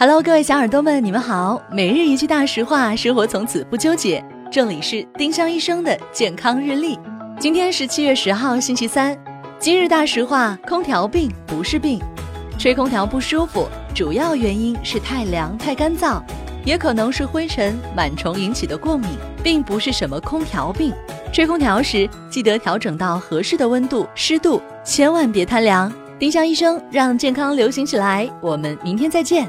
Hello，各位小耳朵们，你们好。每日一句大实话，生活从此不纠结。这里是丁香医生的健康日历。今天是七月十号，星期三。今日大实话：空调病不是病，吹空调不舒服，主要原因是太凉太干燥，也可能是灰尘螨虫引起的过敏，并不是什么空调病。吹空调时记得调整到合适的温度、湿度，千万别贪凉。丁香医生让健康流行起来，我们明天再见。